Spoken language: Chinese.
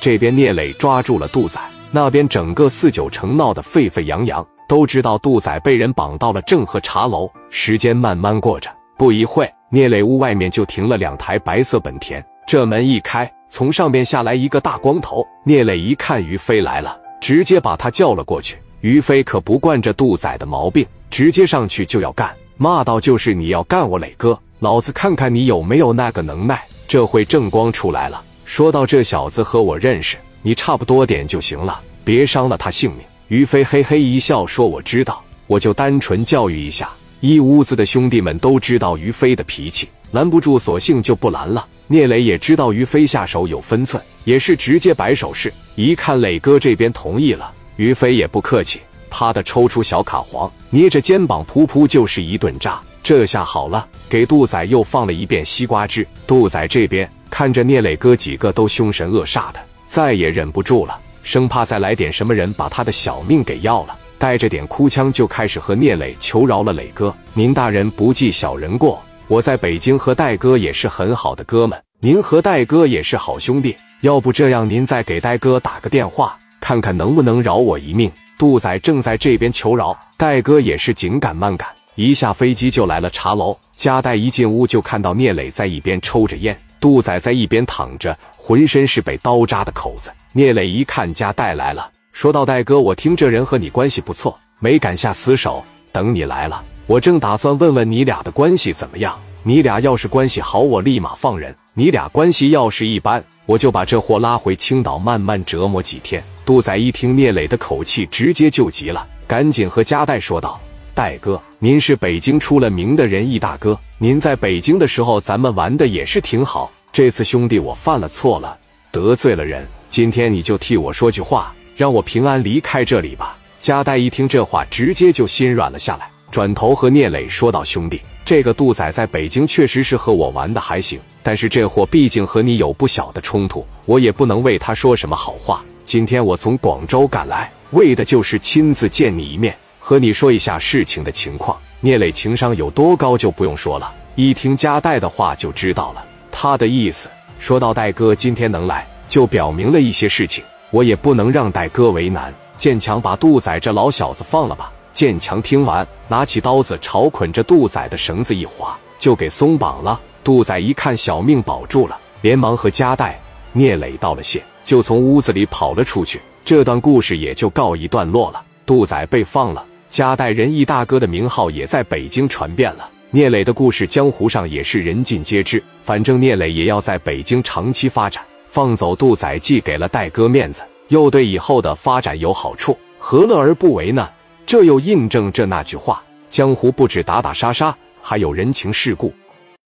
这边聂磊抓住了杜仔，那边整个四九城闹得沸沸扬扬，都知道杜仔被人绑到了正和茶楼。时间慢慢过着，不一会，聂磊屋外面就停了两台白色本田。这门一开，从上边下来一个大光头。聂磊一看于飞来了，直接把他叫了过去。于飞可不惯着杜仔的毛病，直接上去就要干，骂道：“就是你要干我磊哥，老子看看你有没有那个能耐。”这回正光出来了，说到这小子和我认识，你差不多点就行了，别伤了他性命。于飞嘿嘿一笑说：“我知道，我就单纯教育一下。”一屋子的兄弟们都知道于飞的脾气，拦不住，索性就不拦了。聂磊也知道于飞下手有分寸，也是直接摆手势。一看磊哥这边同意了，于飞也不客气，啪的抽出小卡簧，捏着肩膀噗噗就是一顿扎。这下好了，给杜仔又放了一遍西瓜汁。杜仔这边看着聂磊哥几个都凶神恶煞的，再也忍不住了，生怕再来点什么人把他的小命给要了，带着点哭腔就开始和聂磊求饶了：“磊哥，您大人不计小人过，我在北京和戴哥也是很好的哥们，您和戴哥也是好兄弟，要不这样，您再给戴哥打个电话，看看能不能饶我一命。”杜仔正在这边求饶，戴哥也是紧赶慢赶。一下飞机就来了茶楼，加代一进屋就看到聂磊在一边抽着烟，杜仔在一边躺着，浑身是被刀扎的口子。聂磊一看加代来了，说道：“戴哥，我听这人和你关系不错，没敢下死手。等你来了，我正打算问问你俩的关系怎么样。你俩要是关系好，我立马放人；你俩关系要是一般，我就把这货拉回青岛慢慢折磨几天。”杜仔一听聂磊的口气，直接就急了，赶紧和加代说道。戴哥，您是北京出了名的仁义大哥。您在北京的时候，咱们玩的也是挺好。这次兄弟我犯了错了，得罪了人。今天你就替我说句话，让我平安离开这里吧。加代一听这话，直接就心软了下来，转头和聂磊说道：“兄弟，这个杜仔在北京确实是和我玩的还行，但是这货毕竟和你有不小的冲突，我也不能为他说什么好话。今天我从广州赶来，为的就是亲自见你一面。”和你说一下事情的情况。聂磊情商有多高就不用说了，一听加代的话就知道了。他的意思说到戴哥今天能来，就表明了一些事情，我也不能让戴哥为难。建强把杜仔这老小子放了吧。建强听完，拿起刀子朝捆着杜仔的绳子一划，就给松绑了。杜仔一看小命保住了，连忙和加代、聂磊道了谢，就从屋子里跑了出去。这段故事也就告一段落了。杜仔被放了。加代仁义大哥的名号也在北京传遍了，聂磊的故事江湖上也是人尽皆知。反正聂磊也要在北京长期发展，放走杜仔既给了戴哥面子，又对以后的发展有好处，何乐而不为呢？这又印证这那句话：江湖不止打打杀杀，还有人情世故。